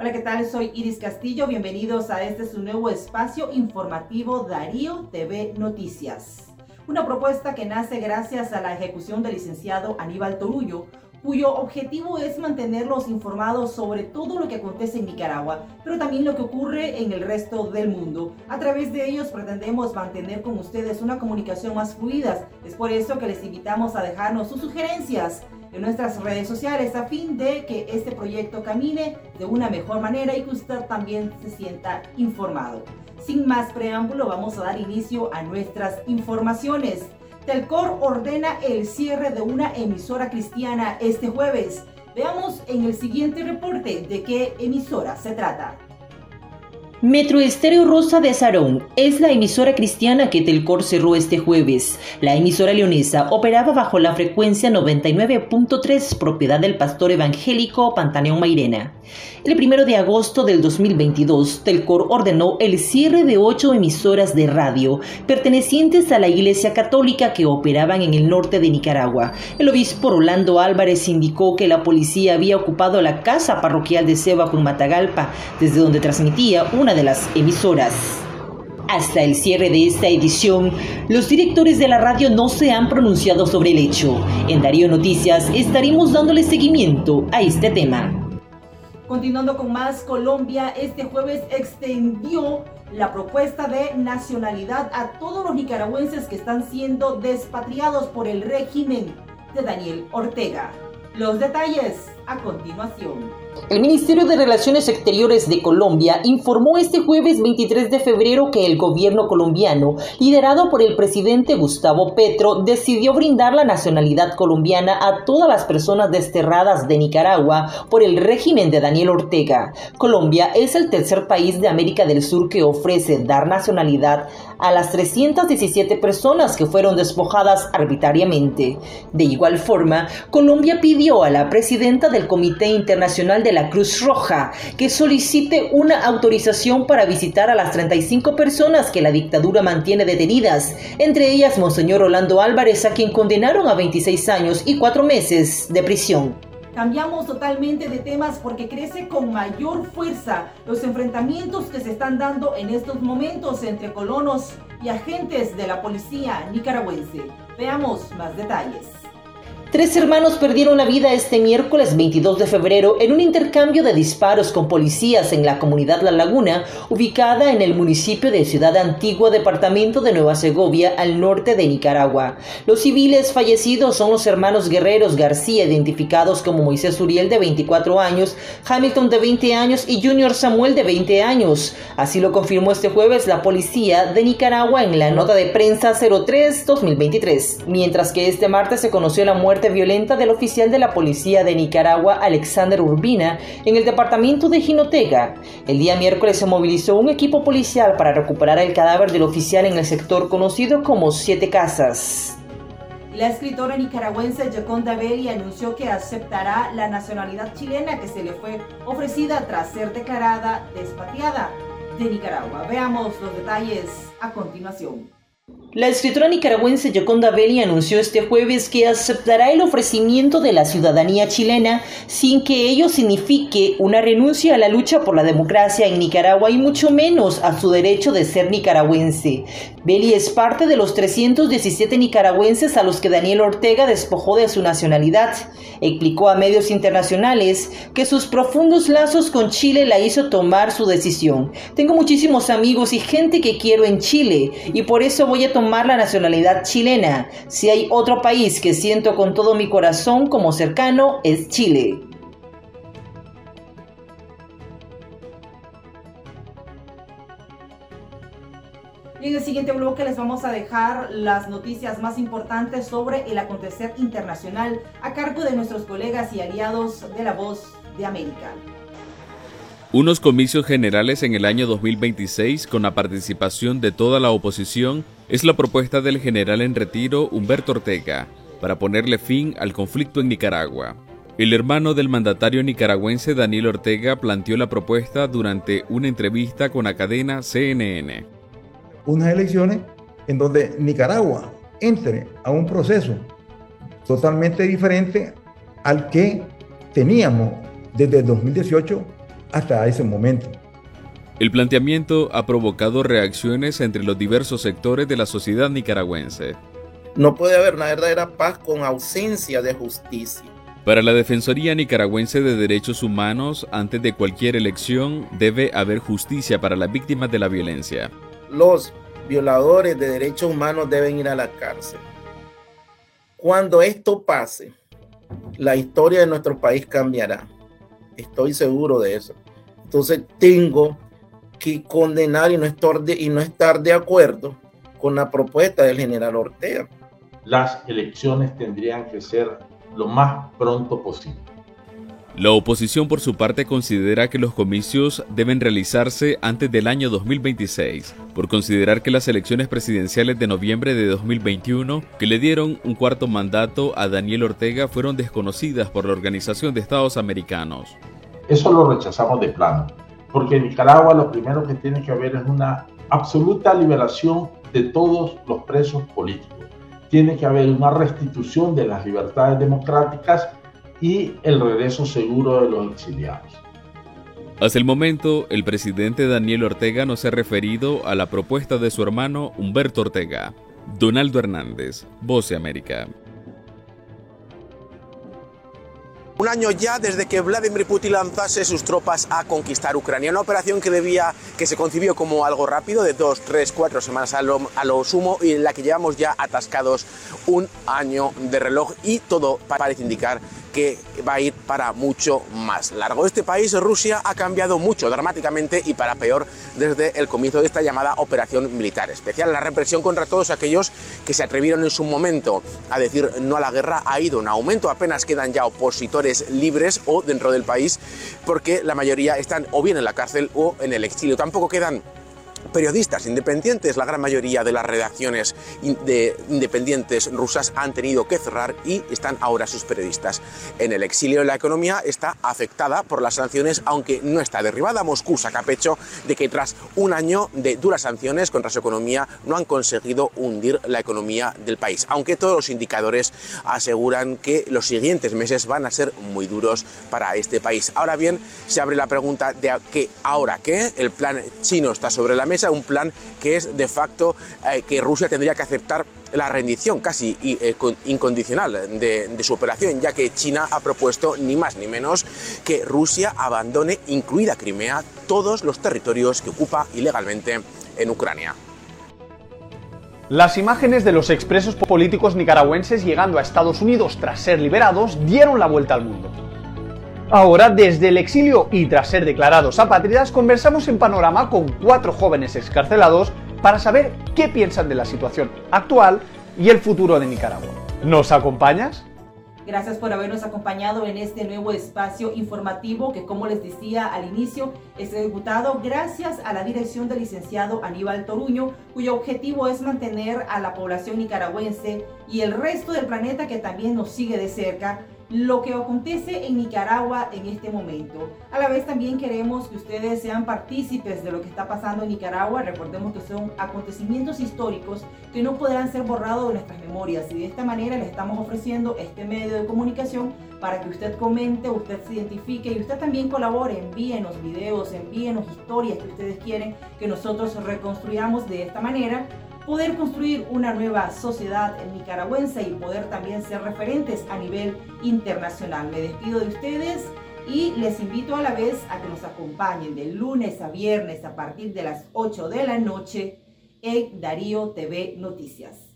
Hola, ¿qué tal? Soy Iris Castillo. Bienvenidos a este su nuevo espacio informativo Darío TV Noticias. Una propuesta que nace gracias a la ejecución del licenciado Aníbal Torullo, cuyo objetivo es mantenerlos informados sobre todo lo que acontece en Nicaragua, pero también lo que ocurre en el resto del mundo. A través de ellos pretendemos mantener con ustedes una comunicación más fluida. Es por eso que les invitamos a dejarnos sus sugerencias en nuestras redes sociales a fin de que este proyecto camine de una mejor manera y que usted también se sienta informado. Sin más preámbulo, vamos a dar inicio a nuestras informaciones. Telcor ordena el cierre de una emisora cristiana este jueves. Veamos en el siguiente reporte de qué emisora se trata. Metro Estéreo Rosa de Sarón es la emisora cristiana que Telcor cerró este jueves. La emisora leonesa operaba bajo la frecuencia 99.3 propiedad del pastor evangélico Pantaleón Mairena. El primero de agosto del 2022, Telcor ordenó el cierre de ocho emisoras de radio pertenecientes a la Iglesia Católica que operaban en el norte de Nicaragua. El obispo Rolando Álvarez indicó que la policía había ocupado la casa parroquial de Seba con Matagalpa, desde donde transmitía una de las emisoras. Hasta el cierre de esta edición, los directores de la radio no se han pronunciado sobre el hecho. En Darío Noticias estaremos dándole seguimiento a este tema. Continuando con más, Colombia este jueves extendió la propuesta de nacionalidad a todos los nicaragüenses que están siendo despatriados por el régimen de Daniel Ortega. Los detalles a continuación. El Ministerio de Relaciones Exteriores de Colombia informó este jueves 23 de febrero que el gobierno colombiano, liderado por el presidente Gustavo Petro, decidió brindar la nacionalidad colombiana a todas las personas desterradas de Nicaragua por el régimen de Daniel Ortega. Colombia es el tercer país de América del Sur que ofrece dar nacionalidad a las 317 personas que fueron despojadas arbitrariamente. De igual forma, Colombia pidió a la presidenta del Comité Internacional de la Cruz Roja que solicite una autorización para visitar a las 35 personas que la dictadura mantiene detenidas, entre ellas Monseñor Orlando Álvarez, a quien condenaron a 26 años y 4 meses de prisión. Cambiamos totalmente de temas porque crece con mayor fuerza los enfrentamientos que se están dando en estos momentos entre colonos y agentes de la policía nicaragüense. Veamos más detalles. Tres hermanos perdieron la vida este miércoles 22 de febrero en un intercambio de disparos con policías en la comunidad La Laguna, ubicada en el municipio de Ciudad Antigua, departamento de Nueva Segovia, al norte de Nicaragua. Los civiles fallecidos son los hermanos guerreros García, identificados como Moisés Uriel de 24 años, Hamilton de 20 años y Junior Samuel de 20 años. Así lo confirmó este jueves la policía de Nicaragua en la nota de prensa 03-2023, mientras que este martes se conoció la muerte violenta del oficial de la policía de Nicaragua, Alexander Urbina, en el departamento de Jinotega. El día miércoles se movilizó un equipo policial para recuperar el cadáver del oficial en el sector conocido como Siete Casas. La escritora nicaragüense Jaconda Belli anunció que aceptará la nacionalidad chilena que se le fue ofrecida tras ser declarada despatriada de Nicaragua. Veamos los detalles a continuación. La escritora nicaragüense Yoconda Belli anunció este jueves que aceptará el ofrecimiento de la ciudadanía chilena sin que ello signifique una renuncia a la lucha por la democracia en Nicaragua y mucho menos a su derecho de ser nicaragüense. Belli es parte de los 317 nicaragüenses a los que Daniel Ortega despojó de su nacionalidad. Explicó a medios internacionales que sus profundos lazos con Chile la hizo tomar su decisión. Tengo muchísimos amigos y gente que quiero en Chile y por eso voy a tomar la nacionalidad chilena. Si hay otro país que siento con todo mi corazón como cercano, es Chile. Y en el siguiente bloque les vamos a dejar las noticias más importantes sobre el acontecer internacional a cargo de nuestros colegas y aliados de la Voz de América. Unos comicios generales en el año 2026 con la participación de toda la oposición es la propuesta del general en retiro Humberto Ortega para ponerle fin al conflicto en Nicaragua. El hermano del mandatario nicaragüense Daniel Ortega planteó la propuesta durante una entrevista con la cadena CNN. Unas elecciones en donde Nicaragua entre a un proceso totalmente diferente al que teníamos desde 2018 hasta ese momento. El planteamiento ha provocado reacciones entre los diversos sectores de la sociedad nicaragüense. No puede haber una verdadera paz con ausencia de justicia. Para la Defensoría Nicaragüense de Derechos Humanos, antes de cualquier elección debe haber justicia para las víctimas de la violencia. Los violadores de derechos humanos deben ir a la cárcel. Cuando esto pase, la historia de nuestro país cambiará. Estoy seguro de eso. Entonces tengo que condenar y no estar de, y no estar de acuerdo con la propuesta del general Ortega. Las elecciones tendrían que ser lo más pronto posible. La oposición por su parte considera que los comicios deben realizarse antes del año 2026, por considerar que las elecciones presidenciales de noviembre de 2021, que le dieron un cuarto mandato a Daniel Ortega, fueron desconocidas por la Organización de Estados Americanos. Eso lo rechazamos de plano, porque en Nicaragua lo primero que tiene que haber es una absoluta liberación de todos los presos políticos. Tiene que haber una restitución de las libertades democráticas y el regreso seguro de los exiliados. Hasta el momento, el presidente Daniel Ortega no se ha referido a la propuesta de su hermano Humberto Ortega. Donaldo Hernández, Voce América. Un año ya desde que Vladimir Putin lanzase sus tropas a conquistar Ucrania, una operación que debía, que se concibió como algo rápido, de dos, tres, cuatro semanas a lo, a lo sumo, y en la que llevamos ya atascados un año de reloj y todo parece indicar que va a ir para mucho más largo. Este país, Rusia, ha cambiado mucho dramáticamente y para peor desde el comienzo de esta llamada operación militar especial. La represión contra todos aquellos que se atrevieron en su momento a decir no a la guerra ha ido en aumento. Apenas quedan ya opositores libres o dentro del país porque la mayoría están o bien en la cárcel o en el exilio. Tampoco quedan periodistas independientes. La gran mayoría de las redacciones de independientes rusas han tenido que cerrar y están ahora sus periodistas en el exilio. La economía está afectada por las sanciones, aunque no está derribada. Moscú saca pecho de que tras un año de duras sanciones contra su economía no han conseguido hundir la economía del país, aunque todos los indicadores aseguran que los siguientes meses van a ser muy duros para este país. Ahora bien, se abre la pregunta de qué ahora qué. El plan chino está sobre la mesa, un plan que es de facto eh, que Rusia tendría que aceptar la rendición casi eh, incondicional de, de, su operación, ya que China ha propuesto ni más ni menos que Rusia abandone, incluida Crimea, todos los territorios que ocupa ilegalmente en Ucrania. Las imágenes de los expresos políticos nicaragüenses llegando a Estados Unidos tras ser liberados dieron la vuelta al mundo. Ahora, desde el exilio y tras ser declarados apátridas, conversamos en Panorama con cuatro jóvenes excarcelados para saber qué piensan de la situación actual y el futuro de Nicaragua. ¿Nos acompañas? Gracias por habernos acompañado en este nuevo espacio informativo que, como les decía al inicio, es ejecutado gracias a la dirección del licenciado Aníbal Toruño, cuyo objetivo es mantener a la población nicaragüense y el resto del planeta que también nos sigue de cerca lo que acontece en Nicaragua en este momento. A la vez también queremos que ustedes sean partícipes de lo que está pasando en Nicaragua. Recordemos que son acontecimientos históricos que no podrán ser borrados de nuestras memorias y de esta manera les estamos ofreciendo este medio de comunicación para que usted comente, usted se identifique y usted también colabore, envíenos videos, envíenos historias que ustedes quieren que nosotros reconstruyamos de esta manera poder construir una nueva sociedad nicaragüense y poder también ser referentes a nivel internacional. Me despido de ustedes y les invito a la vez a que nos acompañen de lunes a viernes a partir de las 8 de la noche en Darío TV Noticias.